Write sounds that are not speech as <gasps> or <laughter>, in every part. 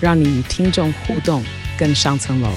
让你与听众互动更上层楼。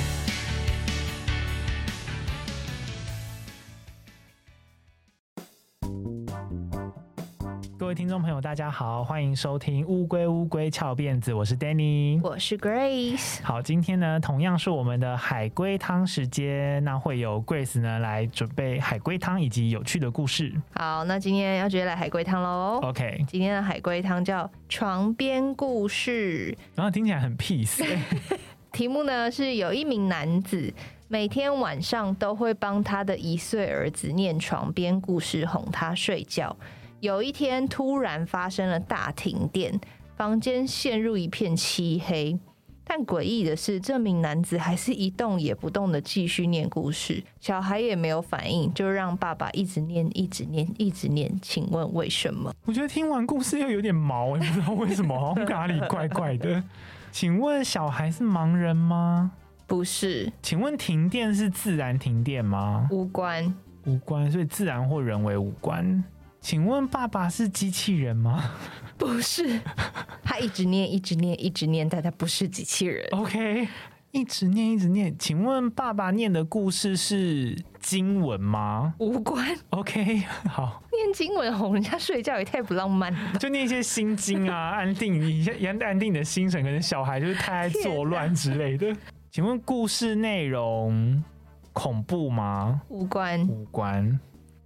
大家好，欢迎收听乌龟乌龟翘辫子，我是 Danny，我是 Grace。好，今天呢，同样是我们的海龟汤时间，那会有 Grace 呢来准备海龟汤以及有趣的故事。好，那今天要直接来海龟汤喽。OK，今天的海龟汤叫床边故事，然后听起来很 peace。<laughs> 题目呢是有一名男子每天晚上都会帮他的一岁儿子念床边故事，哄他睡觉。有一天，突然发生了大停电，房间陷入一片漆黑。但诡异的是，这名男子还是一动也不动的继续念故事，小孩也没有反应，就让爸爸一直念，一直念，一直念。请问为什么？我觉得听完故事又有点毛，也不知道为什么，好像哪里怪怪的。请问小孩是盲人吗？不是。请问停电是自然停电吗？无关，无关，所以自然或人为无关。请问爸爸是机器人吗？不是，<laughs> 他一直念，一直念，一直念，但他不是机器人。OK，一直念，一直念。请问爸爸念的故事是经文吗？无关。OK，<laughs> 好。念经文哄人家睡觉也太不浪漫了。就念一些心经啊，安定你安安定你的心神。可能小孩就是太爱作乱之类的。<laughs> 请问故事内容恐怖吗？无关，无关。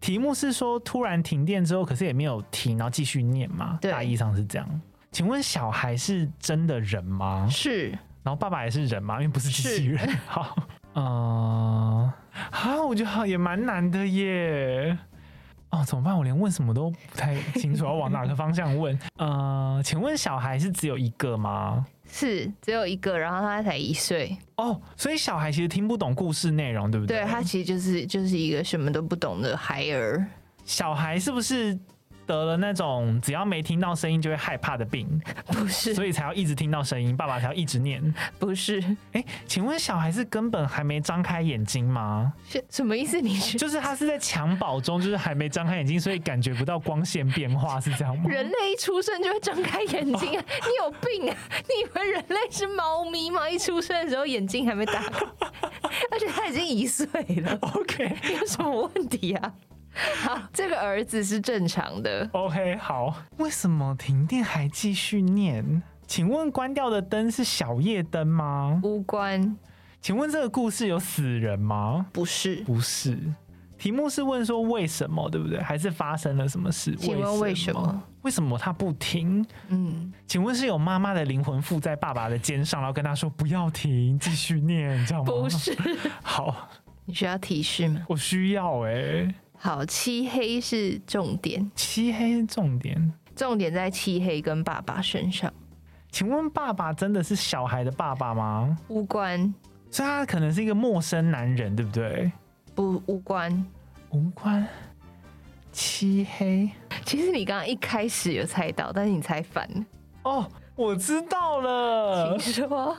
题目是说突然停电之后，可是也没有停，然后继续念嘛？对，大意上是这样。请问小孩是真的人吗？是。然后爸爸也是人吗？因为不是机器人。<laughs> 好，嗯、呃，好，我觉得也蛮难的耶。哦，怎么办？我连问什么都不太清楚，要往哪个方向问？呃，请问小孩是只有一个吗？是只有一个，然后他才一岁哦，所以小孩其实听不懂故事内容，对不对？对，他其实就是就是一个什么都不懂的孩儿。小孩是不是？得了那种只要没听到声音就会害怕的病，不是，所以才要一直听到声音，爸爸才要一直念，不是。哎、欸，请问小孩是根本还没张开眼睛吗？是什么意思？你是就是他是在襁褓中，就是还没张开眼睛，所以感觉不到光线变化，是这样吗？人类一出生就会张开眼睛啊？哦、<laughs> 你有病啊？你以为人类是猫咪吗？一出生的时候眼睛还没打开，<laughs> 而且他已经一岁了。<laughs> OK，有什么问题啊？好，<laughs> 这个儿子是正常的。OK，好。为什么停电还继续念？请问关掉的灯是小夜灯吗？无关。请问这个故事有死人吗？不是，不是。题目是问说为什么，对不对？还是发生了什么事？请问为什么？为什么他不停？嗯，请问是有妈妈的灵魂附在爸爸的肩上，然后跟他说不要停，继续念，你知道吗？不是。<laughs> 好，你需要提示吗？我需要哎、欸。好，漆黑是重点。漆黑是重点，重点在漆黑跟爸爸身上。请问爸爸真的是小孩的爸爸吗？无关，所以他可能是一个陌生男人，对不对？不，无关，无关。漆黑，其实你刚刚一开始有猜到，但是你猜反了。哦，我知道了，请说。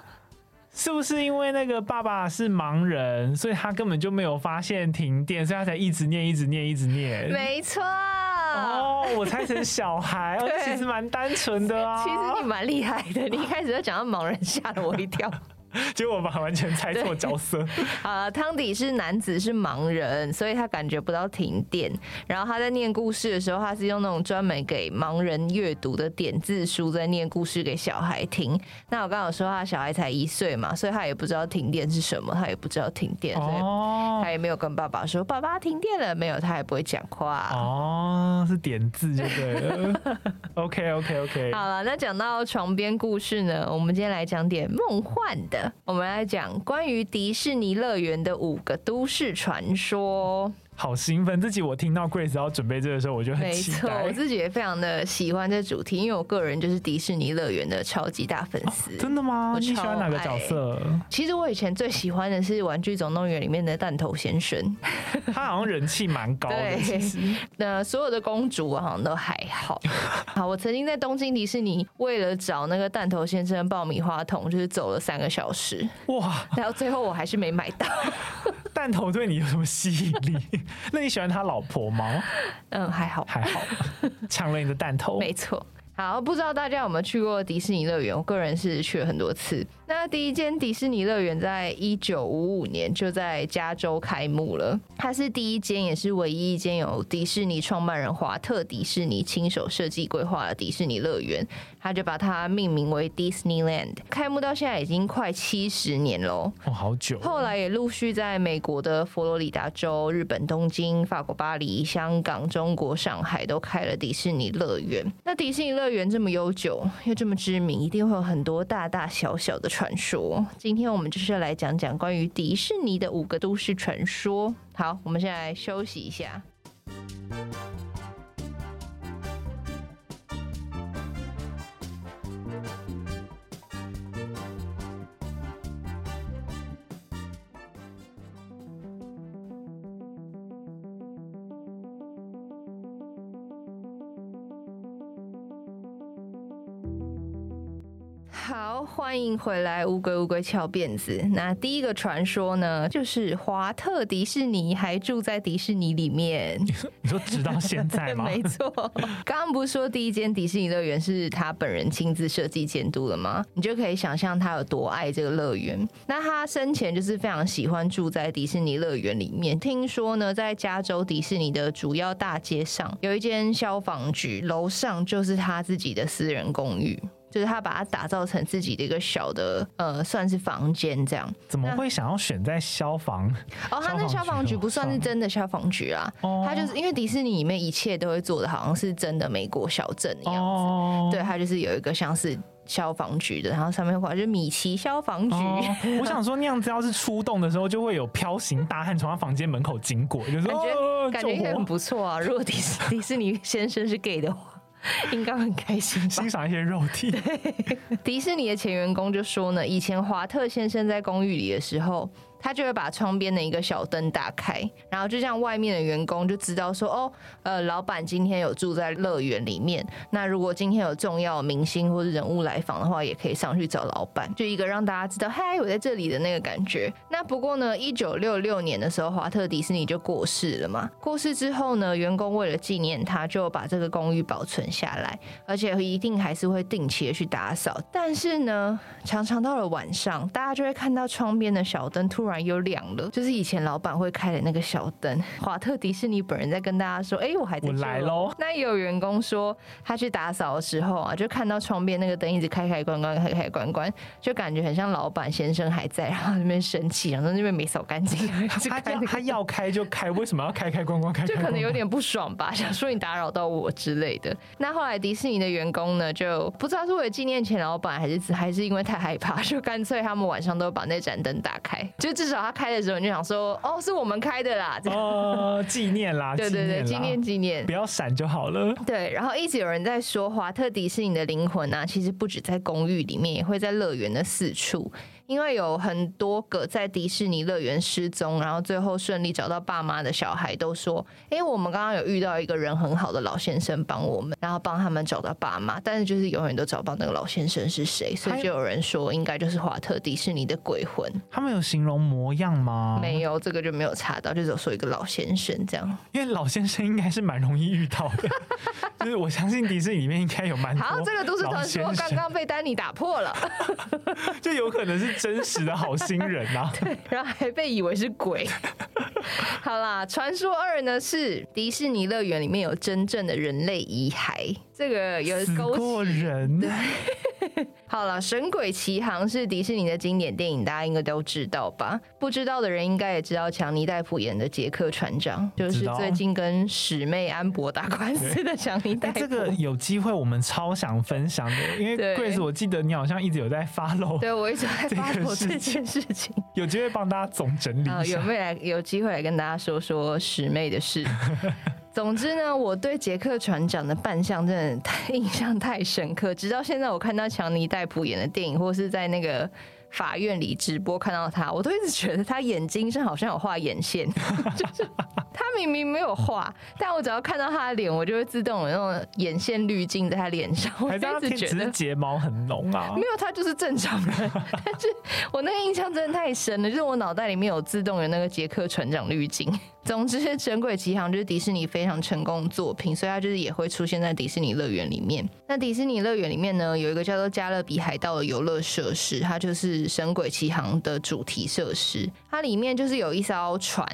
是不是因为那个爸爸是盲人，所以他根本就没有发现停电，所以他才一直念、一直念、一直念？没错。哦，我猜成小孩，<laughs> 其实蛮单纯的啊。其实你蛮厉害的，你一开始就讲到盲人，吓了我一跳。<laughs> 结果我把完全猜错角色。啊，<laughs> 汤底是男子是盲人，所以他感觉不到停电。然后他在念故事的时候，他是用那种专门给盲人阅读的点字书在念故事给小孩听。那我刚刚有说他小孩才一岁嘛，所以他也不知道停电是什么，他也不知道停电，所以他也没有跟爸爸说：“爸爸停电了没有？”他也不会讲话。哦，是点字就对了。<laughs> OK OK OK。好了，那讲到床边故事呢，我们今天来讲点梦幻的。我们来讲关于迪士尼乐园的五个都市传说。好兴奋！自己我听到 Grace 要准备这个时候，我就很期待。没错，我自己也非常的喜欢这主题，因为我个人就是迪士尼乐园的超级大粉丝。哦。真的吗？我你喜欢哪个角色？其实我以前最喜欢的是《玩具总动员》里面的弹头先生，<laughs> 他好像人气蛮高的。对，<laughs> 那所有的公主我好像都还好。<laughs> 好，我曾经在东京迪士尼为了找那个弹头先生爆米花桶，就是走了三个小时。哇！然后最后我还是没买到。弹头对你有什么吸引力？<laughs> 那你喜欢他老婆吗？嗯，还好，还好，抢了你的弹头。<laughs> 没错。好，不知道大家有没有去过迪士尼乐园？我个人是去了很多次。那第一间迪士尼乐园在一九五五年就在加州开幕了，它是第一间也是唯一一间有迪士尼创办人华特迪士尼亲手设计规划的迪士尼乐园，他就把它命名为 Disneyland。开幕到现在已经快七十年喽，哦，好久。后来也陆续在美国的佛罗里达州、日本东京、法国巴黎、香港、中国上海都开了迪士尼乐园。那迪士尼乐园这么悠久又这么知名，一定会有很多大大小小的传说。今天我们就是要来讲讲关于迪士尼的五个都市传说。好，我们先来休息一下。欢迎回来，乌龟乌龟翘辫子。那第一个传说呢，就是华特迪士尼还住在迪士尼里面。你说直到现在吗？<laughs> 没错。刚刚不是说第一间迪士尼乐园是他本人亲自设计监督的吗？你就可以想象他有多爱这个乐园。那他生前就是非常喜欢住在迪士尼乐园里面。听说呢，在加州迪士尼的主要大街上有一间消防局，楼上就是他自己的私人公寓。就是他把它打造成自己的一个小的呃，算是房间这样。怎么会想要选在消防？哦，他那消防局不算是真的消防局啊，他就是因为迪士尼里面一切都会做的好像是真的美国小镇的样子。哦，对，他就是有一个像是消防局的，然后上面画就是米奇消防局。哦。<laughs> 我想说那样子要是出动的时候，就会有飘形大汉从他房间门口经过，就是感觉感觉也很不错啊。如果迪士 <laughs> 迪士尼先生是 gay 的话。<laughs> 应该很开心，欣赏一些肉体。<laughs> 迪士尼的前员工就说呢，以前华特先生在公寓里的时候。他就会把窗边的一个小灯打开，然后就像外面的员工就知道说，哦，呃，老板今天有住在乐园里面。那如果今天有重要明星或者人物来访的话，也可以上去找老板，就一个让大家知道，嗨，我在这里的那个感觉。那不过呢，一九六六年的时候，华特迪士尼就过世了嘛。过世之后呢，员工为了纪念他，就把这个公寓保存下来，而且一定还是会定期的去打扫。但是呢，常常到了晚上，大家就会看到窗边的小灯突然。又亮了，就是以前老板会开的那个小灯。华特迪士尼本人在跟大家说：“哎、欸，我还在。”我来喽。那也有员工说，他去打扫的时候啊，就看到窗边那个灯一直开开关关，开开关关，就感觉很像老板先生还在，然后那边生气，然后那边没扫干净。他要他要开就开，为什么要开开关关开？就可能有点不爽吧，想说你打扰到我之类的。那后来迪士尼的员工呢，就不知道是为了纪念前老板，还是还是因为太害怕，就干脆他们晚上都把那盏灯打开，就至少他开的时候，你就想说，哦，是我们开的啦，哦，纪念啦，<laughs> 对对对，纪念纪念，不要闪就好了。对，然后一直有人在说，华特迪士尼的灵魂啊，其实不止在公寓里面，也会在乐园的四处。因为有很多个在迪士尼乐园失踪，然后最后顺利找到爸妈的小孩都说：“哎，我们刚刚有遇到一个人很好的老先生帮我们，然后帮他们找到爸妈，但是就是永远都找不到那个老先生是谁，所以就有人说应该就是华特迪士尼的鬼魂。他们有形容模样吗？没有，这个就没有查到，就只有说一个老先生这样。因为老先生应该是蛮容易遇到的，<laughs> 就是我相信迪士尼里面应该有蛮多。好，这个都市传说刚刚被丹尼打破了，<laughs> 就有可能是。真实的好心人啊，<laughs> 对，然后还被以为是鬼。<laughs> 好啦，传说二呢是迪士尼乐园里面有真正的人类遗骸，这个有勾死过人，对，<laughs> 好了，《神鬼奇航》是迪士尼的经典电影，大家应该都知道吧？不知道的人应该也知道强尼戴普演的杰克船长，就是最近跟史妹安博打官司的强尼戴普。这个有机会我们超想分享的，因为 Grace，我记得你好像一直有在 follow，对我一直在 <laughs> follow 这件事情，<laughs> 有机会帮大家总整理一下，有没有来有机会来跟大家说说史妹的事？总之呢，我对杰克船长的扮相真的太印象太深刻，直到现在我看到强尼戴普演的电影，或是在那个。法院里直播看到他，我都一直觉得他眼睛上好像有画眼线，<laughs> 就是他明明没有画，但我只要看到他的脸，我就会自动有那种眼线滤镜在他脸上。我一直觉得睫毛很浓啊，没有，他就是正常的。<laughs> 但是我那个印象真的太深了，就是我脑袋里面有自动有那个杰克船长滤镜。<laughs> 总之，《神鬼奇航》就是迪士尼非常成功的作品，所以它就是也会出现在迪士尼乐园里面。那迪士尼乐园里面呢，有一个叫做加勒比海盗的游乐设施，它就是《神鬼奇航》的主题设施。它里面就是有一艘船。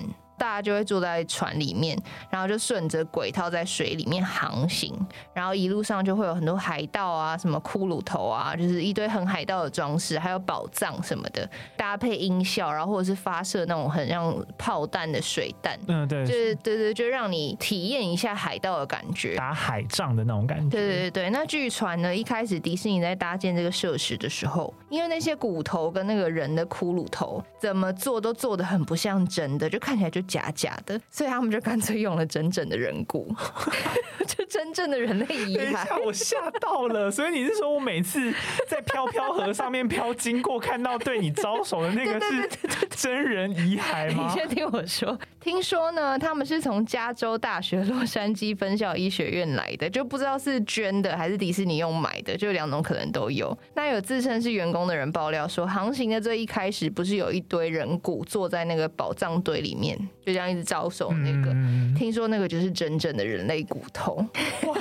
大家就会坐在船里面，然后就顺着轨道在水里面航行，然后一路上就会有很多海盗啊，什么骷髅头啊，就是一堆很海盗的装饰，还有宝藏什么的，搭配音效，然后或者是发射那种很像炮弹的水弹，嗯，对，就是对对，就让你体验一下海盗的感觉，打海仗的那种感觉。对对对，那据传呢，一开始迪士尼在搭建这个设施的时候，因为那些骨头跟那个人的骷髅头怎么做都做的很不像真的，就看起来就。假假的，所以他们就干脆用了真正的人骨，<laughs> 就真正的人类遗骸。等一下，我吓到了。所以你是说我每次在飘飘河上面飘经过，看到对你招手的那个是真人遗骸 <laughs> 吗？你先听我说，听说呢，他们是从加州大学洛杉矶分校医学院来的，就不知道是捐的还是迪士尼用买的，就两种可能都有。那有自称是员工的人爆料说，航行的最一开始不是有一堆人骨坐在那个宝藏堆里面。就这样一直招手，那个、听说那个就是真正的人类骨头。哇，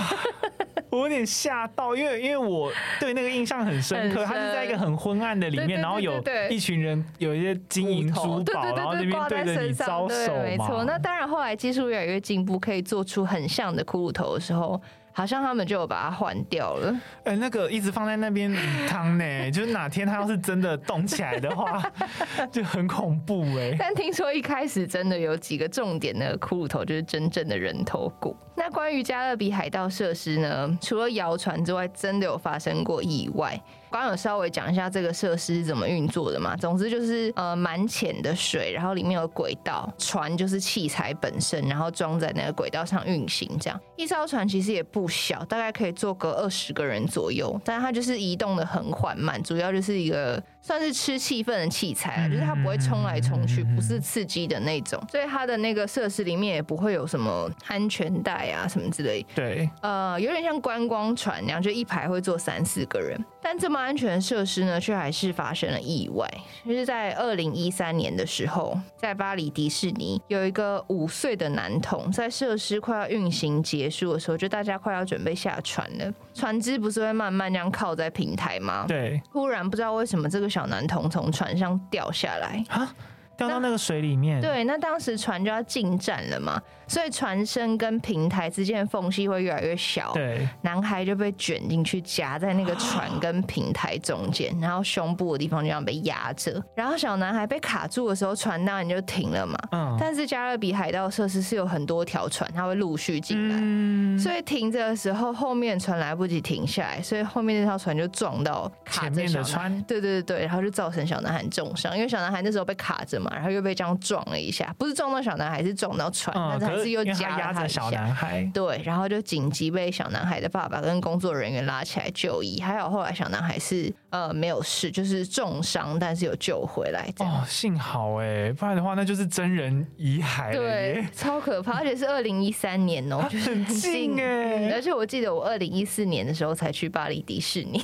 我有点吓到，因为因为我对那个印象很深刻，它深是在一个很昏暗的里面，然后有一群人有一些金银珠宝，然后那边对着你招手嘛。没错，那当然后来技术越来越进步，可以做出很像的骷髅头的时候。好像他们就有把它换掉了。哎、欸，那个一直放在那边汤呢，<laughs> 就是哪天它要是真的动起来的话，<laughs> 就很恐怖哎。但听说一开始真的有几个重点的骷髅头，就是真正的人头骨。那关于加勒比海盗设施呢？除了谣传之外，真的有发生过意外。刚刚有稍微讲一下这个设施怎么运作的嘛？总之就是呃蛮浅的水，然后里面有轨道，船就是器材本身，然后装在那个轨道上运行。这样一艘船其实也不小，大概可以坐个二十个人左右，但它就是移动的很缓慢，主要就是一个算是吃气氛的器材，就是它不会冲来冲去，不是刺激的那种，所以它的那个设施里面也不会有什么安全带啊什么之类。对，呃，有点像观光船那样，就一排会坐三四个人，但这么。安全设施呢，却还是发生了意外。就是在二零一三年的时候，在巴黎迪士尼有一个五岁的男童，在设施快要运行结束的时候，就大家快要准备下船了，船只不是会慢慢这样靠在平台吗？对。突然不知道为什么这个小男童从船上掉下来。啊，掉到那个水里面。对，那当时船就要进站了嘛。所以船身跟平台之间的缝隙会越来越小，对，男孩就被卷进去夹在那个船 <gasps> 跟平台中间，然后胸部的地方就这样被压着，然后小男孩被卡住的时候，船当然就停了嘛。嗯。但是加勒比海盗设施是有很多条船，它会陆续进来，嗯，所以停着的时候，后面船来不及停下来，所以后面那条船就撞到卡着小男孩，对对对对，然后就造成小男孩重伤，因为小男孩那时候被卡着嘛，然后又被这样撞了一下，不是撞到小男孩，是撞到船，嗯，但是。是又夹压着小男孩，对，然后就紧急被小男孩的爸爸跟工作人员拉起来就医，还好后来小男孩是呃没有事，就是重伤，但是有救回来。哦，幸好哎，不然的话那就是真人遗骸，对，超可怕，而且是二零一三年哦，<laughs> 就是很近哎，而且我记得我二零一四年的时候才去巴黎迪士尼，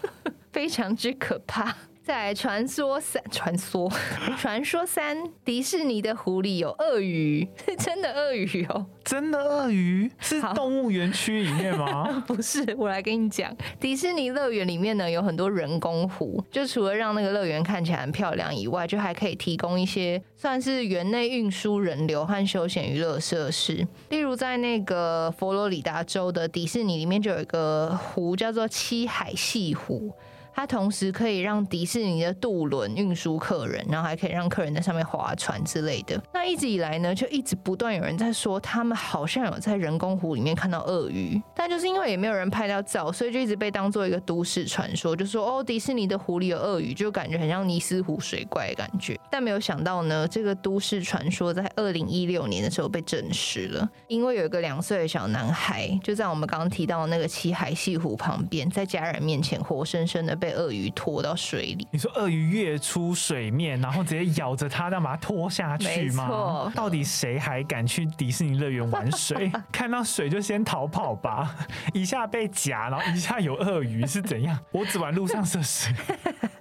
<laughs> 非常之可怕。在传说三，传说 <laughs> 传说三，迪士尼的湖里有鳄鱼，是 <laughs> 真的鳄鱼哦，真的鳄鱼？是动物园区里面吗？<laughs> 不是，我来跟你讲，迪士尼乐园里面呢有很多人工湖，就除了让那个乐园看起来很漂亮以外，就还可以提供一些算是园内运输人流和休闲娱乐设施，例如在那个佛罗里达州的迪士尼里面就有一个湖叫做七海潟湖。它同时可以让迪士尼的渡轮运输客人，然后还可以让客人在上面划船之类的。那一直以来呢，就一直不断有人在说，他们好像有在人工湖里面看到鳄鱼，但就是因为也没有人拍到照，所以就一直被当做一个都市传说，就说哦，迪士尼的湖里有鳄鱼，就感觉很像尼斯湖水怪的感觉。但没有想到呢，这个都市传说在二零一六年的时候被证实了，因为有一个两岁的小男孩就在我们刚刚提到的那个七海潟湖旁边，在家人面前活生生的被鳄鱼拖到水里。你说鳄鱼跃出水面，然后直接咬着它，这样把它拖下去吗？没错。到底谁还敢去迪士尼乐园玩水？<laughs> 看到水就先逃跑吧！一下被夹，然后一下有鳄鱼是怎样？我只玩陆上设施。<laughs>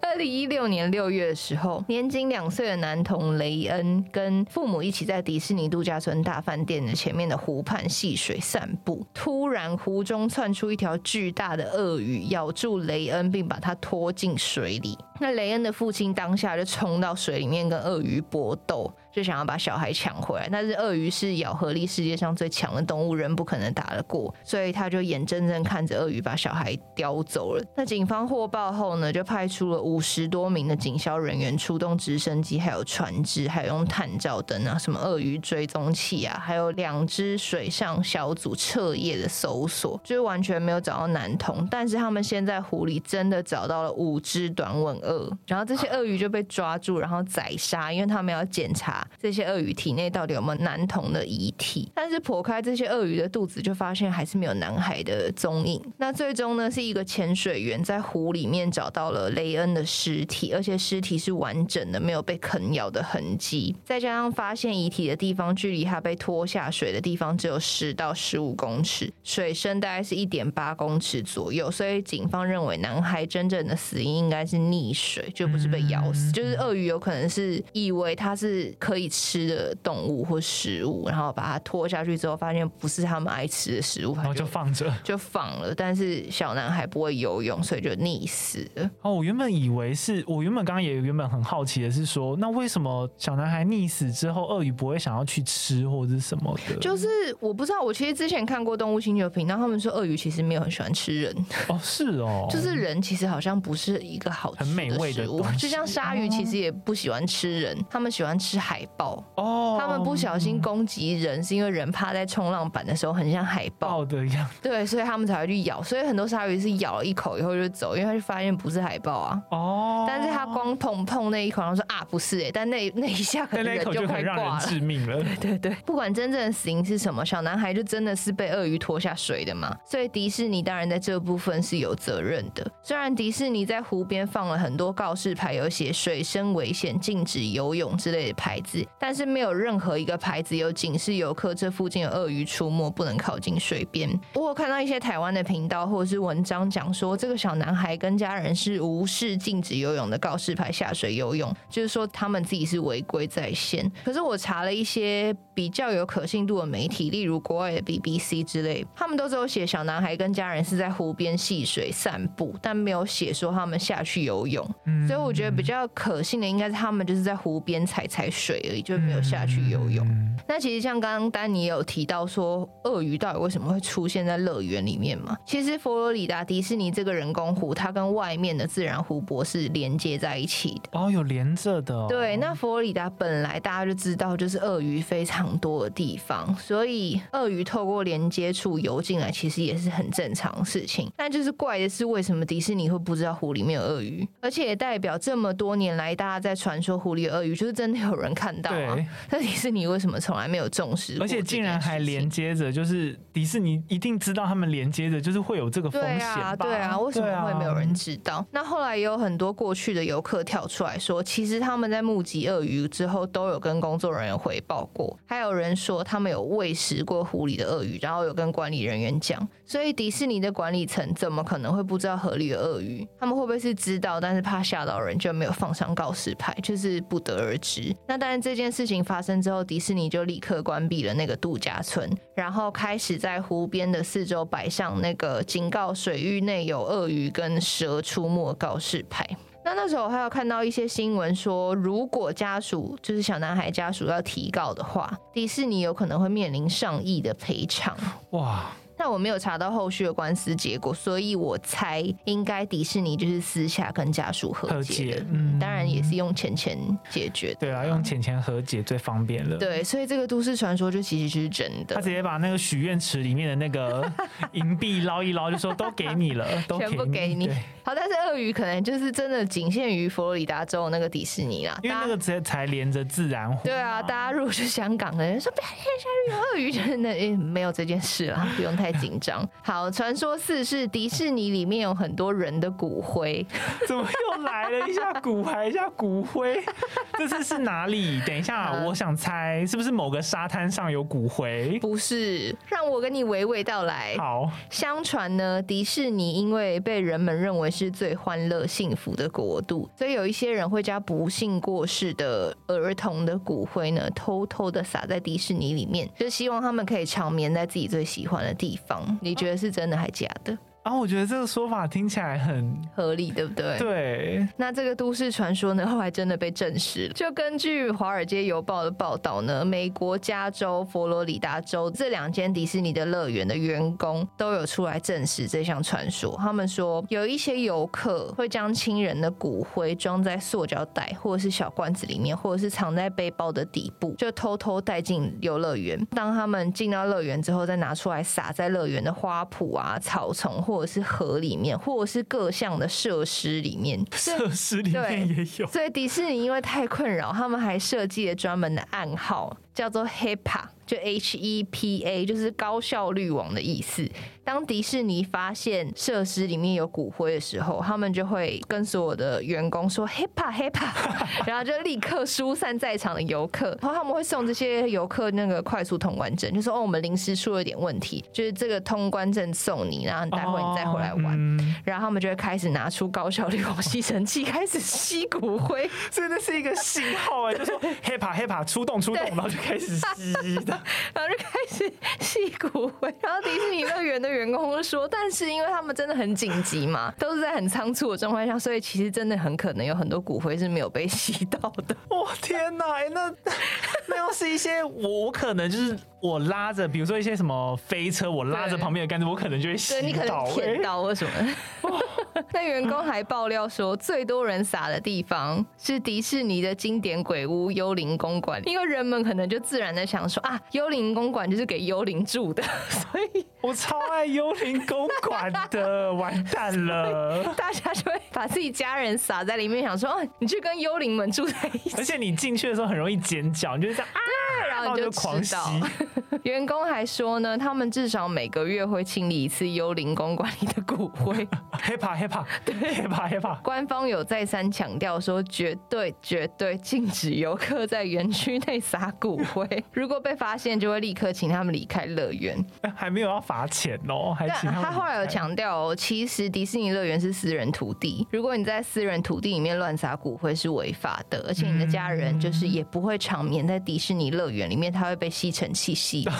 二零一六年六月的时候，年仅两岁的男童雷恩跟父母一起在迪士尼度假村大饭店的前面的湖畔戏水散步，突然湖中窜出一条巨大的鳄鱼，咬住雷恩，并把他拖进水里。那雷恩的父亲当下就冲到水里面跟鳄鱼搏斗。就想要把小孩抢回来，但是鳄鱼是咬合力世界上最强的动物，人不可能打得过，所以他就眼睁睁看着鳄鱼把小孩叼走了。那警方获报后呢，就派出了五十多名的警消人员，出动直升机，还有船只，还有用探照灯啊，什么鳄鱼追踪器啊，还有两只水上小组彻夜的搜索，就是完全没有找到男童。但是他们现在湖里真的找到了五只短吻鳄，然后这些鳄鱼就被抓住，然后宰杀，因为他们要检查。这些鳄鱼体内到底有没有男童的遗体？但是剖开这些鳄鱼的肚子，就发现还是没有男孩的踪影。那最终呢，是一个潜水员在湖里面找到了雷恩的尸体，而且尸体是完整的，没有被啃咬的痕迹。再加上发现遗体的地方距离他被拖下水的地方只有十到十五公尺，水深大概是一点八公尺左右，所以警方认为男孩真正的死因应该是溺水，就不是被咬死。就是鳄鱼有可能是以为他是。可以吃的动物或食物，然后把它拖下去之后，发现不是他们爱吃的食物，然后就放着，<laughs> 就放了。但是小男孩不会游泳，所以就溺死了。哦，我原本以为是，我原本刚刚也原本很好奇的是说，那为什么小男孩溺死之后，鳄鱼不会想要去吃或者是什么的？就是我不知道，我其实之前看过动物星球频道，他们说鳄鱼其实没有很喜欢吃人。哦，是哦，就是人其实好像不是一个好吃很美味的食物，就像鲨鱼其实也不喜欢吃人，他们喜欢吃海。海豹哦，他们不小心攻击人，是因为人趴在冲浪板的时候很像海豹的样子，对，所以他们才会去咬。所以很多鲨鱼是咬了一口以后就走，因为他就发现不是海豹啊。哦，但是他光碰碰那一口，然后说啊不是哎、欸，但那那一下 <laughs> 可能人就快挂了，致命了。<laughs> 对对对，不管真正的死因是什么，小男孩就真的是被鳄鱼拖下水的嘛。所以迪士尼当然在这部分是有责任的。虽然迪士尼在湖边放了很多告示牌，有写水深危险、禁止游泳之类的牌子。但是没有任何一个牌子有警示游客这附近有鳄鱼出没，不能靠近水边。我有看到一些台湾的频道或者是文章讲说，这个小男孩跟家人是无视禁止游泳的告示牌下水游泳，就是说他们自己是违规在先。可是我查了一些比较有可信度的媒体，例如国外的 BBC 之类，他们都只有写小男孩跟家人是在湖边戏水散步，但没有写说他们下去游泳。所以我觉得比较可信的应该是他们就是在湖边踩踩水。就没有下去游泳。嗯、那其实像刚刚丹尼也有提到说，鳄鱼到底为什么会出现在乐园里面嘛？其实佛罗里达迪士尼这个人工湖，它跟外面的自然湖泊是连接在一起的。哦，有连着的、哦。对，那佛罗里达本来大家就知道就是鳄鱼非常多的地方，所以鳄鱼透过连接处游进来，其实也是很正常的事情。但就是怪的是，为什么迪士尼会不知道湖里面有鳄鱼？而且也代表这么多年来，大家在传说湖里有鳄鱼，就是真的有人看。对，那迪士尼为什么从来没有重视？而且竟然还连接着，就是迪士尼一定知道他们连接着，就是会有这个风险。对啊，对啊，为什么会没有人知道？啊、那后来也有很多过去的游客跳出来说，其实他们在目击鳄鱼之后，都有跟工作人员回报过。还有人说他们有喂食过湖里的鳄鱼，然后有跟管理人员讲。所以迪士尼的管理层怎么可能会不知道河里的鳄鱼？他们会不会是知道，但是怕吓到人，就没有放上告示牌？就是不得而知。那当这件事情发生之后，迪士尼就立刻关闭了那个度假村，然后开始在湖边的四周摆上那个警告水域内有鳄鱼跟蛇出没告示牌。那那时候还有看到一些新闻说，如果家属就是小男孩家属要提告的话，迪士尼有可能会面临上亿的赔偿。哇！但我没有查到后续的官司结果，所以我猜应该迪士尼就是私下跟家属和解嗯，当然也是用钱钱解决的。对啊，用钱钱和解最方便了。对，所以这个都市传说就其实就是真的。他直接把那个许愿池里面的那个 <laughs> 银币捞一捞，就说都给你了，都全部给你。好，但是鳄鱼可能就是真的仅限于佛罗里达州那个迪士尼啦，因为那个直接才连着自然湖。对啊，大家如果去香港的人说，不要天下有鳄鱼，真的没有这件事啊，不用太紧张。<laughs> 好，传说四是迪士尼里面有很多人的骨灰，<laughs> 怎么又来了一下骨牌一下骨灰？<laughs> 这次是哪里？等一下，我想猜是不是某个沙滩上有骨灰？不是，让我跟你娓娓道来。好，相传呢，迪士尼因为被人们认为是最欢乐幸福的国度，所以有一些人会将不幸过世的儿童的骨灰呢，偷偷的撒在迪士尼里面，就希望他们可以长眠在自己最喜欢的地方。你觉得是真的还假的？啊、我觉得这个说法听起来很合理，对不对？对。那这个都市传说呢，后来真的被证实了。就根据《华尔街邮报》的报道呢，美国加州、佛罗里达州这两间迪士尼的乐园的员工都有出来证实这项传说。他们说，有一些游客会将亲人的骨灰装在塑胶袋或者是小罐子里面，或者是藏在背包的底部，就偷偷带进游乐园。当他们进到乐园之后，再拿出来撒在乐园的花圃啊、草丛。或者是河里面，或者是各项的设施里面，<laughs> 设施里面也有。所以迪士尼因为太困扰，他们还设计了专门的暗号，叫做 HEPA，就 H E P A，就是高效率网的意思。当迪士尼发现设施里面有骨灰的时候，他们就会跟所有的员工说 HEPA HEPA，<laughs> 然后就立刻疏散在场的游客。然后他们会送这些游客那个快速通关证，就说哦，我们临时出了点问题，就是这个通关证送你，然后待会你再回来玩。哦嗯、然后他们就会开始拿出高效率网吸尘器，开始吸骨灰。<laughs> 所以那是一个信号哎，就说 HEPA HEPA 出动出动，然后就开始吸的，<laughs> 然后就开始吸骨灰。然后迪士尼乐园的。员工说，但是因为他们真的很紧急嘛，都是在很仓促的状况下，所以其实真的很可能有很多骨灰是没有被吸到的。<laughs> 我，天哪！欸、那那要是一些我我可能就是我拉着，比如说一些什么飞车，我拉着旁边的杆子，我可能就会吸到。对，你可能舔到或什么。<laughs> <laughs> 那员工还爆料说，最多人撒的地方是迪士尼的经典鬼屋幽灵公馆，因为人们可能就自然的想说啊，幽灵公馆就是给幽灵住的，<laughs> 所以我超爱幽灵公馆的，完蛋了，<laughs> 大家就会把自己家人撒在里面，想说哦，你去跟幽灵们住在一起，而且你进去的时候很容易尖叫，你就是这样啊，然后你就狂吸。员工还说呢，他们至少每个月会清理一次幽灵公馆里的骨灰。HEPA <laughs> HEPA 对 HEPA HEPA 官方有再三强调说，绝对绝对禁止游客在园区内撒骨灰，<laughs> 如果被发现，就会立刻请他们离开乐园。<laughs> 还没有要罚钱哦，还请他，他后来有强调哦，其实迪士尼乐园是私人土地，如果你在私人土地里面乱撒骨灰是违法的，而且你的家人就是也不会长眠在迪士尼乐园里面，他会被吸尘器吸走。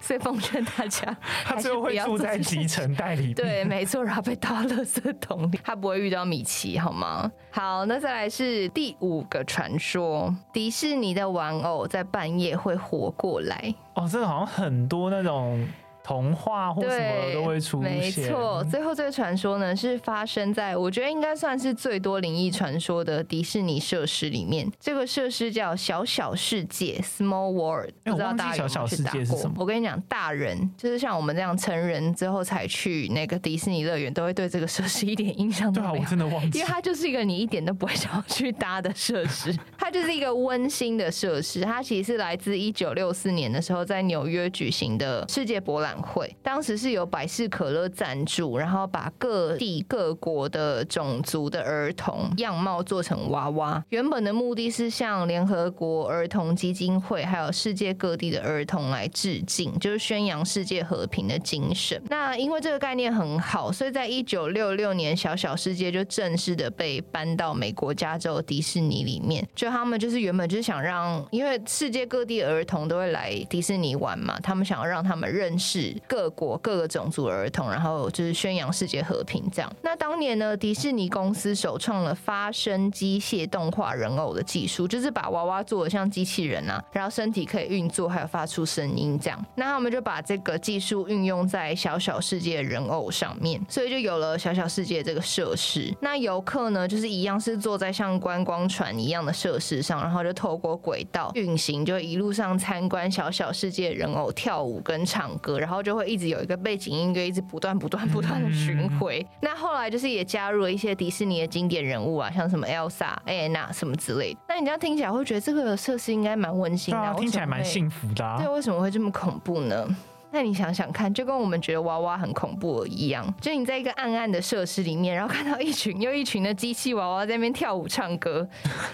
所以奉劝大家，他最后会住在集成袋里面。对，没错，然后被倒垃圾桶里，他不会遇到米奇，好吗？好，那再来是第五个传说：迪士尼的玩偶在半夜会活过来。哦，这个好像很多那种。童话或什么都会出现。没错，最后这个传说呢，是发生在我觉得应该算是最多灵异传说的迪士尼设施里面。这个设施叫小小世界 （Small World），不知道大家有没有去打过？我跟你讲，大人就是像我们这样成人之后才去那个迪士尼乐园，都会对这个设施一点印象都没有。对啊，我真的忘记，因为它就是一个你一点都不会想要去搭的设施。<laughs> 它就是一个温馨的设施。它其实是来自一九六四年的时候在纽约举行的世界博览会当时是由百事可乐赞助，然后把各地各国的种族的儿童样貌做成娃娃。原本的目的是向联合国儿童基金会还有世界各地的儿童来致敬，就是宣扬世界和平的精神。那因为这个概念很好，所以在一九六六年，小小世界就正式的被搬到美国加州迪士尼里面。就他们就是原本就是想让，因为世界各地儿童都会来迪士尼玩嘛，他们想要让他们认识。各国各个种族儿童，然后就是宣扬世界和平这样。那当年呢，迪士尼公司首创了发声机械动画人偶的技术，就是把娃娃做的像机器人啊，然后身体可以运作，还有发出声音这样。那他们就把这个技术运用在小小世界人偶上面，所以就有了小小世界这个设施。那游客呢，就是一样是坐在像观光船一样的设施上，然后就透过轨道运行，就一路上参观小小世界人偶跳舞跟唱歌，然后就会一直有一个背景音乐，一直不断不断不断的巡回。那后来就是也加入了一些迪士尼的经典人物啊，像什么 Elsa、Anna 什么之类的。那你这样听起来会觉得这个设施应该蛮温馨的，啊，听起来蛮幸福的，啊。对，为什么会这么恐怖呢？那你想想看，就跟我们觉得娃娃很恐怖一样，就你在一个暗暗的设施里面，然后看到一群又一群的机器娃娃在那边跳舞唱歌，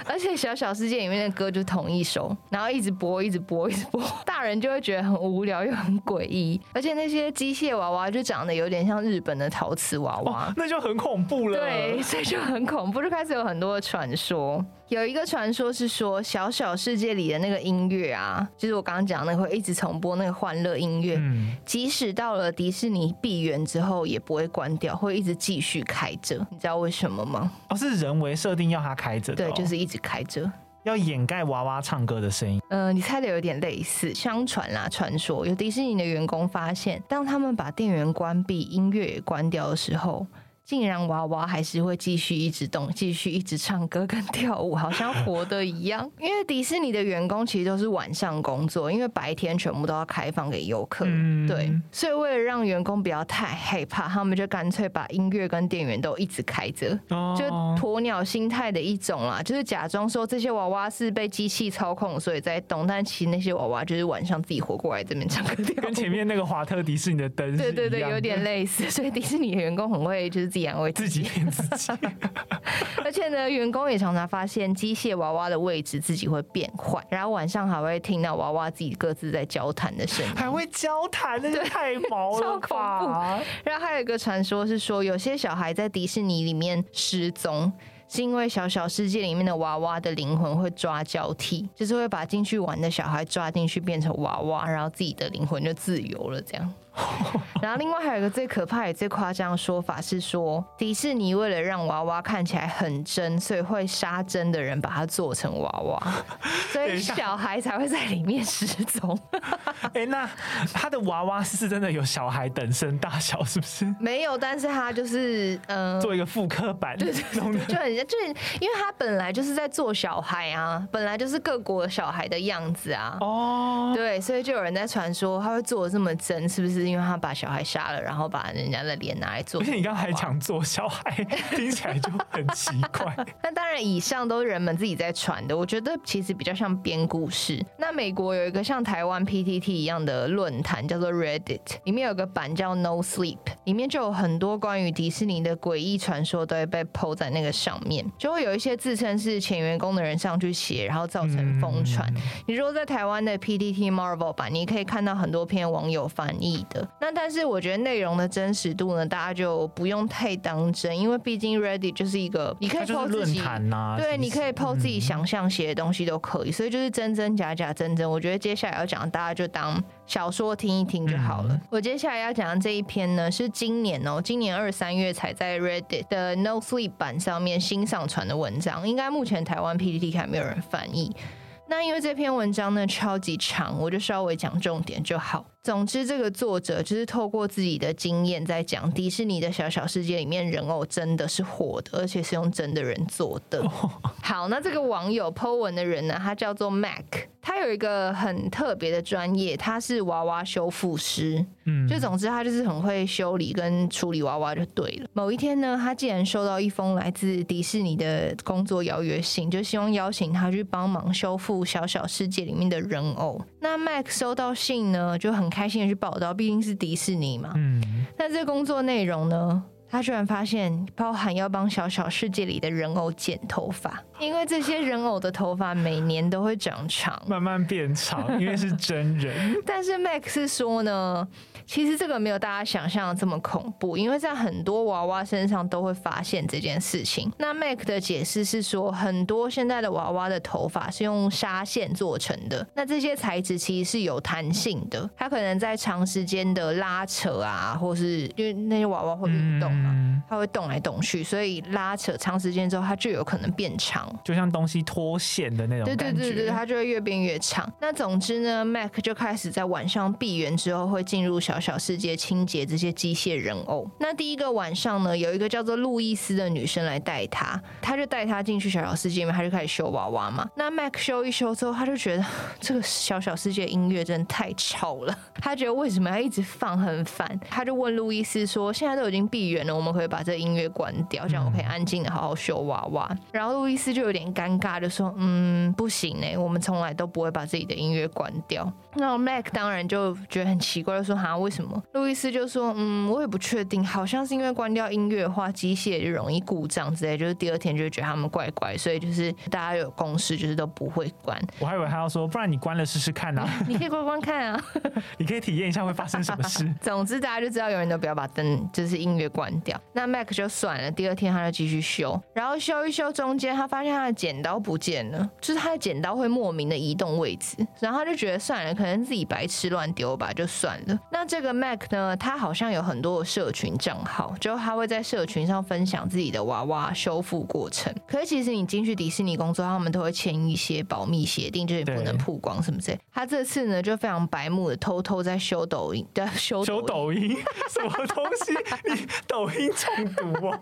而且小小世界里面的歌就同一首，然后一直播，一直播，一直播，<laughs> 大人就会觉得很无聊又很诡异，而且那些机械娃娃就长得有点像日本的陶瓷娃娃，哦，那就很恐怖了。对，所以就很恐怖，就开始有很多的传说。有一个传说是说，小小世界里的那个音乐啊，就是我刚刚讲的那个会一直重播那个欢乐音乐，嗯，即使到了迪士尼闭园之后也不会关掉，会一直继续开着。你知道为什么吗？哦，是人为设定要它开着的。对，就是一直开着，要掩盖娃娃唱歌的声音。嗯、呃，你猜的有点类似。相传啦，传说有迪士尼的员工发现，当他们把电源关闭，音乐也关掉的时候。竟然娃娃还是会继续一直动，继续一直唱歌跟跳舞，好像活的一样。<laughs> 因为迪士尼的员工其实都是晚上工作，因为白天全部都要开放给游客。嗯，对，所以为了让员工不要太害怕，他们就干脆把音乐跟电源都一直开着，哦，就鸵鸟心态的一种啦，就是假装说这些娃娃是被机器操控，所以在动，但其实那些娃娃就是晚上自己活过来这边唱歌跳舞。跟前面那个华特迪士尼的灯，对对对，有点类似。所以迪士尼的员工很会就是自己。自己骗自己，<laughs> 而且呢，员工也常常发现机械娃娃的位置自己会变换，然后晚上还会听到娃娃自己各自在交谈的声音，还会交谈，那就太毛了吧？超恐怖。然后还有一个传说是说，有些小孩在迪士尼里面失踪，是因为小小世界里面的娃娃的灵魂会抓交替，就是会把进去玩的小孩抓进去变成娃娃，然后自己的灵魂就自由了，这样。<laughs> 然后，另外还有一个最可怕也最夸张的说法是说，迪士尼为了让娃娃看起来很真，所以会杀真的人把它做成娃娃，<laughs> 所以小孩才会在里面失踪。<laughs> 哎，那他的娃娃是真的有小孩等身大小，是不是？没有，但是他就是嗯，呃、做一个复刻版，对对对，就很就是，因为他本来就是在做小孩啊，本来就是各国小孩的样子啊。哦，对，所以就有人在传说他会做的这么真，是不是？因为他把小孩杀了，然后把人家的脸拿来做。而且你刚才讲做小孩，听起来就很奇怪。<laughs> 那当然，以上都是人们自己在传的。我觉得其实比较像编故事。那美国有一个像台湾 PTT 一样的论坛，叫做 Reddit，里面有个版叫 No Sleep，里面就有很多关于迪士尼的诡异传说都会被 po 在那个上面。就会有一些自称是前员工的人上去写，然后造成疯传。嗯、你如果在台湾的 PTT Marvel 版，你可以看到很多篇网友翻译。那但是我觉得内容的真实度呢，大家就不用太当真，因为毕竟 Reddit 就是一个你可以 po 自己，对，你可以 po 自己想象写的东西都可以，所以就是真真假假真真。我觉得接下来要讲，大家就当小说听一听就好了。我接下来要讲的这一篇呢，是今年哦，今年二三月才在 Reddit 的 No Sleep 版上面新上传的文章，应该目前台湾 PPT 还没有人翻译。那因为这篇文章呢超级长，我就稍微讲重点就好。总之，这个作者就是透过自己的经验在讲迪士尼的小小世界里面人偶真的是活的，而且是用真的人做的。<laughs> 好，那这个网友 po 文的人呢，他叫做 Mac，他有一个很特别的专业，他是娃娃修复师。嗯，就总之他就是很会修理跟处理娃娃就对了。某一天呢，他竟然收到一封来自迪士尼的工作邀约信，就希望邀请他去帮忙修复小小世界里面的人偶。那 Mac 收到信呢，就很开心的去报道，毕竟是迪士尼嘛。嗯。那这工作内容呢，他居然发现包含要帮小小世界里的人偶剪头发，因为这些人偶的头发每年都会长长，慢慢变长，因为是真人。<laughs> 但是 Max 说呢，其实这个没有大家想象的这么恐怖，因为在很多娃娃身上都会发现这件事情。那 Mac 的解释是说，很多现在的娃娃的头发是用纱线做成的，那这些材质其实是有弹性的，它可能在长时间的拉扯啊，或是因为那些娃娃会运动嘛，嗯、它会动来动去，所以拉扯长时间之后，它就有可能变长，就像东西脱线的那种感觉。对对对对，它就会越变越长。那总之呢，Mac 就开始在晚上闭园之后会进入小小世界清洁这些机械人偶。那第一个晚上呢，有一个叫做路易斯的女生来带他，他就带他进去小小世界里面，他就开始修娃娃嘛。那 Mac 修一修之后，他就觉得 <sighs> 这个小小世界音乐真的太吵了，他觉得为什么要一直放很烦，他就问路易斯说：“现在都已经闭园了，我们可以把这音乐关掉，这样我可以安静的好好修娃娃。”然后路易斯就有点尴尬，就说：“嗯，不行哎，我们从来都不会把自己的音乐关掉。”那 Mac 当然就觉得很奇怪，就说：“哈，为什么？”路易斯就说：“嗯，我也不确定，好像是因为关掉音乐的话，机械就容易故障之类，就是第二天就会觉得他们怪怪，所以就是大家有共识，就是都不会关。”我还以为他要说：“不然你关了试试看啊。<laughs> ”你可以关关看啊，<laughs> 你可以体验一下会发生什么事。<laughs> 总之，大家就知道永远都不要把灯，就是音乐关掉。那 Mac 就算了，第二天他就继续修，然后修一修，中间他发现他的剪刀不见了，就是他的剪刀会莫名的移动位置，然后他就觉得算了，可能自己白痴乱丢吧，就算了。那这个 Mac 呢，他好像有很多的社群账号，就他会在社群上分享自己的娃娃修复过程。可是其实你进去迪士尼工作，他们都会签一些保密协定，就是不能曝光什么之类。他这次呢，就非常白目的偷偷在修抖音，对，修修抖音 <laughs> 什么东西？你抖音中毒哦！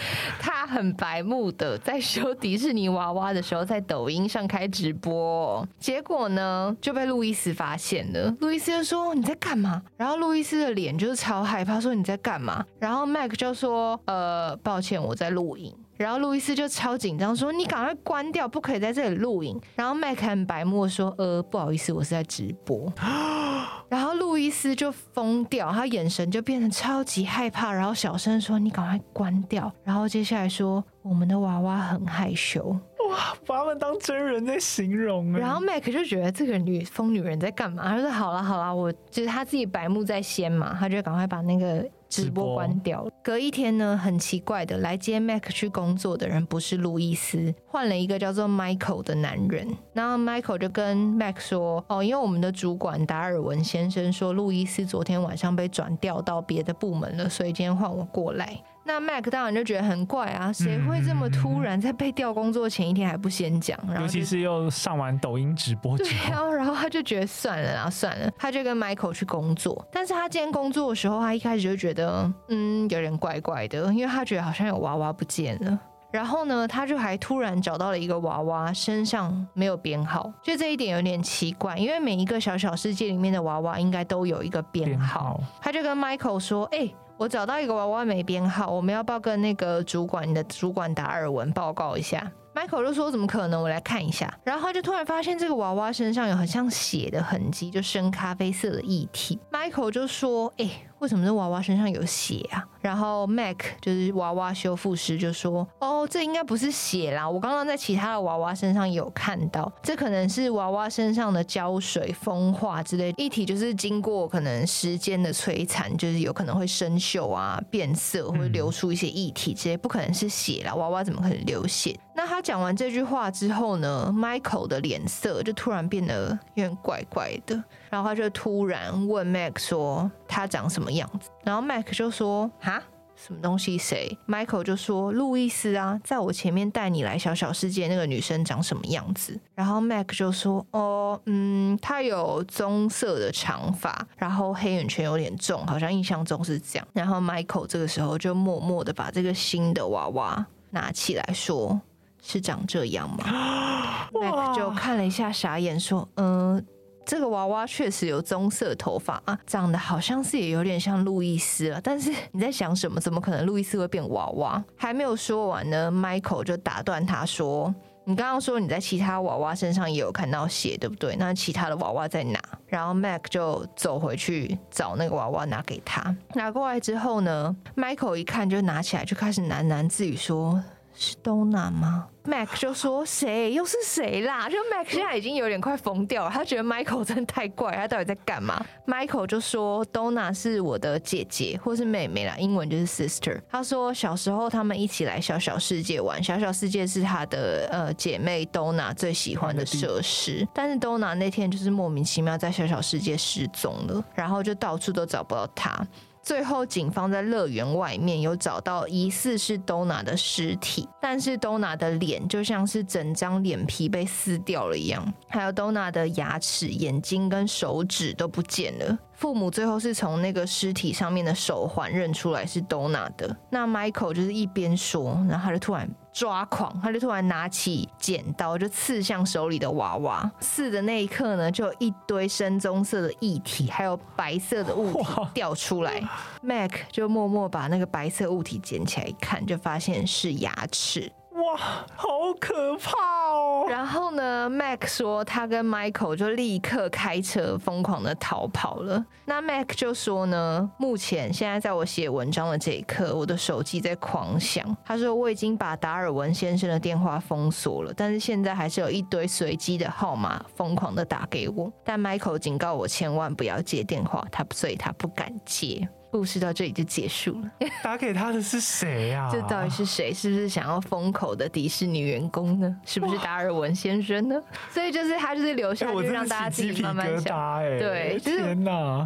<laughs> 他很白目的在修迪士尼娃娃的时候，在抖音上开直播，结果呢就被路易斯发现了。路易斯就说：“你在干嘛？”然后路易斯的脸就是超害怕，说：“你在干嘛？”然后麦克就说：“呃，抱歉，我在录影。”然后路易斯就超紧张，说：“你赶快关掉，不可以在这里录影。”然后麦克很白目说：“呃，不好意思，我是在直播。” <gasps> 然后路易斯就疯掉，他眼神就变得超级害怕，然后小声说：“你赶快关掉。”然后接下来说：“我们的娃娃很害羞。”哇，把他们当真人在形容。然后 Mac 就觉得这个女疯女人在干嘛？他说：“好了好了，我就是他自己白目在先嘛，他就赶快把那个。”直播关掉了。隔一天呢，很奇怪的，来接 Mac 去工作的人不是路易斯，换了一个叫做 Michael 的男人。然后 Michael 就跟 Mac 说：“哦，因为我们的主管达尔文先生说，路易斯昨天晚上被转调到别的部门了，所以今天换我过来。”那 Mac 当然就觉得很怪啊，谁会这么突然，在被调工作前一天还不先讲？然后尤其是又上完抖音直播，对啊，<laughs> 然后他就觉得算了，啊算了，他就跟 Michael 去工作。但是他今天工作的时候，他一开始就觉得，嗯，有点怪怪的，因为他觉得好像有娃娃不见了。然后呢，他就还突然找到了一个娃娃，身上没有编号，就这一点有点奇怪，因为每一个小小世界里面的娃娃应该都有一个编号。他就跟 Michael 说，哎、欸。我找到一个娃娃没编号，我们要不要跟那个主管，你的主管达尔文报告一下。Michael 就说：“怎么可能？我来看一下。”然后他就突然发现这个娃娃身上有很像血的痕迹，就深咖啡色的液体。Michael 就说：“哎、”为什么这娃娃身上有血啊？然后 Mac 就是娃娃修复师就说：“哦，这应该不是血啦，我刚刚在其他的娃娃身上有看到，这可能是娃娃身上的胶水风化之类的液体，就是经过可能时间的摧残，就是有可能会生锈啊、变色，或者流出一些液体这些，不可能是血啦。娃娃怎么可能流血？”那他讲完这句话之后呢，Michael 的脸色就突然变得有点怪怪的，然后他就突然问 Mac 说：“他长什么样子？”然后 Mac 就说：“哈，什么东西？谁？”Michael 就说：“路易斯啊，在我前面带你来小小世界那个女生长什么样子？”然后 Mac 就说：“哦，嗯，她有棕色的长发，然后黑眼圈有点重，好像印象中是这样。”然后 Michael 这个时候就默默的把这个新的娃娃拿起来说。是长这样吗？Mac 就看了一下，傻眼说：“嗯、呃，这个娃娃确实有棕色头发啊，长得好像是也有点像路易斯了。但是你在想什么？怎么可能路易斯会变娃娃？”还没有说完呢，Michael 就打断他说：“你刚刚说你在其他娃娃身上也有看到血，对不对？那其他的娃娃在哪？”然后 Mac 就走回去找那个娃娃拿给他。拿过来之后呢，Michael 一看就拿起来就开始喃喃自语说。是 Donna 吗？Mac 就说，谁又是谁啦？就 Mac 现在已经有点快疯掉了，他觉得 Michael 真的太怪，他到底在干嘛？Michael 就说 Donna 是我的姐姐或是妹妹啦，英文就是 sister。他说小时候他们一起来小小世界玩，小小世界是他的呃姐妹 Donna 最喜欢的设施，但是 Donna 那天就是莫名其妙在小小世界失踪了，然后就到处都找不到她。最后，警方在乐园外面有找到疑似是 Donna 的尸体，但是 Donna 的脸就像是整张脸皮被撕掉了一样，还有 Donna 的牙齿、眼睛跟手指都不见了。父母最后是从那个尸体上面的手环认出来是 Donna 的。那 Michael 就是一边说，然后他就突然抓狂，他就突然拿起剪刀就刺向手里的娃娃。刺的那一刻呢，就有一堆深棕色的液体，还有白色的物体掉出来。Mac 就默默把那个白色物体捡起来一看，就发现是牙齿。哇，好可怕哦！然后呢，Mac 说他跟 Michael 就立刻开车疯狂的逃跑了。那 Mac 就说呢，目前现在在我写文章的这一刻，我的手机在狂响。他说我已经把达尔文先生的电话封锁了，但是现在还是有一堆随机的号码疯狂的打给我。但 Michael 警告我千万不要接电话，他所以他不敢接。故事到这里就结束了。<laughs> 打给他的是谁呀？这到底是谁？是不是想要封口的迪士尼员工呢？是不是达尔文先生呢？所以就是他就是留下，就让大家自己慢慢想。对，就是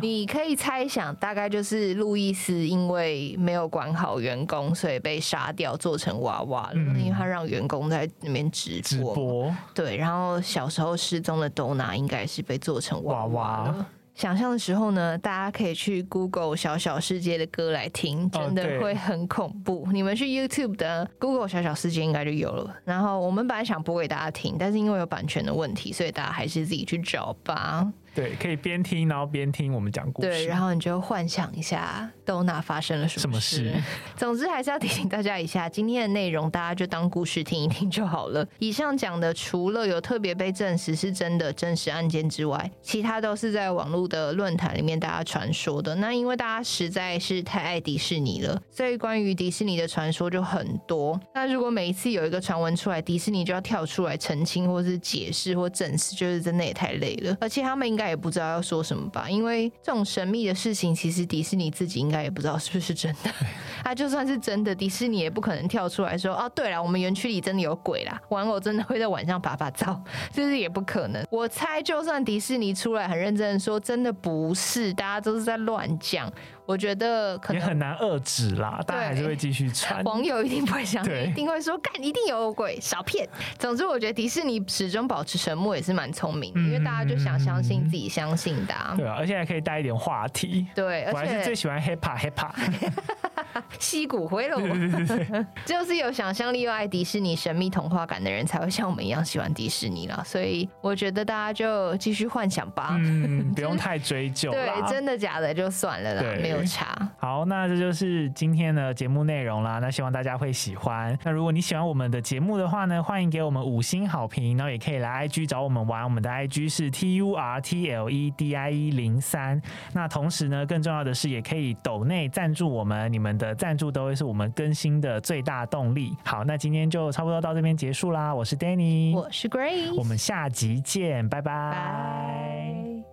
你可以猜想，大概就是路易斯因为没有管好员工，所以被杀掉，做成娃娃了。因为他让员工在那边直播。直播。对，然后小时候失踪的 Donna 应该是被做成娃娃了。想象的时候呢，大家可以去 Google《小小世界》的歌来听，真的会很恐怖。Oh, 你们去 YouTube 的 Google《小小世界》应该就有了。然后我们本来想播给大家听，但是因为有版权的问题，所以大家还是自己去找吧。对，可以边听，然后边听我们讲故事。对，然后你就幻想一下 Donna 发生了什么事。什么事？<laughs> 总之还是要提醒大家一下，今天的内容大家就当故事听一听就好了。以上讲的除了有特别被证实是真的真实案件之外，其他都是在网络的论坛里面大家传说的。那因为大家实在是太爱迪士尼了，所以关于迪士尼的传说就很多。那如果每一次有一个传闻出来，迪士尼就要跳出来澄清或是解释或证实，就是真的也太累了。而且他们应该。也不知道要说什么吧，因为这种神秘的事情，其实迪士尼自己应该也不知道是不是真的。<laughs> 啊，就算是真的，迪士尼也不可能跳出来说：“哦，对了，我们园区里真的有鬼啦，玩偶真的会在晚上爬爬照。<laughs> ”这是也不可能。我猜，就算迪士尼出来很认真的说，真的不是，大家都是在乱讲。我觉得可能也很难遏制啦，大家还是会继续传。网友一定不会相信，一定会说干，一定有鬼，少骗。总之，我觉得迪士尼始终保持沉默也是蛮聪明的，嗯，因为大家就想相信自己相信的，啊。对啊，而且还可以带一点话题。对，我还是最喜欢 hip hop hip hop。<laughs> <laughs> 吸骨灰了，<laughs> 就是有想象力又爱迪士尼神秘童话感的人才会像我们一样喜欢迪士尼了。所以我觉得大家就继续幻想吧，嗯，<laughs> 不用太追究。对，真的假的就算了啦，没有差。好，那这就是今天的节目内容啦。那希望大家会喜欢。那如果你喜欢我们的节目的话呢，欢迎给我们五星好评，然后也可以来 IG 找我们玩。我们的 IG 是 T U R T L E D I E 零三。那同时呢，更重要的是也可以抖内赞助我们，你们的赞助都会是我们更新的最大动力。好，那今天就差不多到这边结束啦。我是 Danny，我是 Grace，我们下集见，拜拜。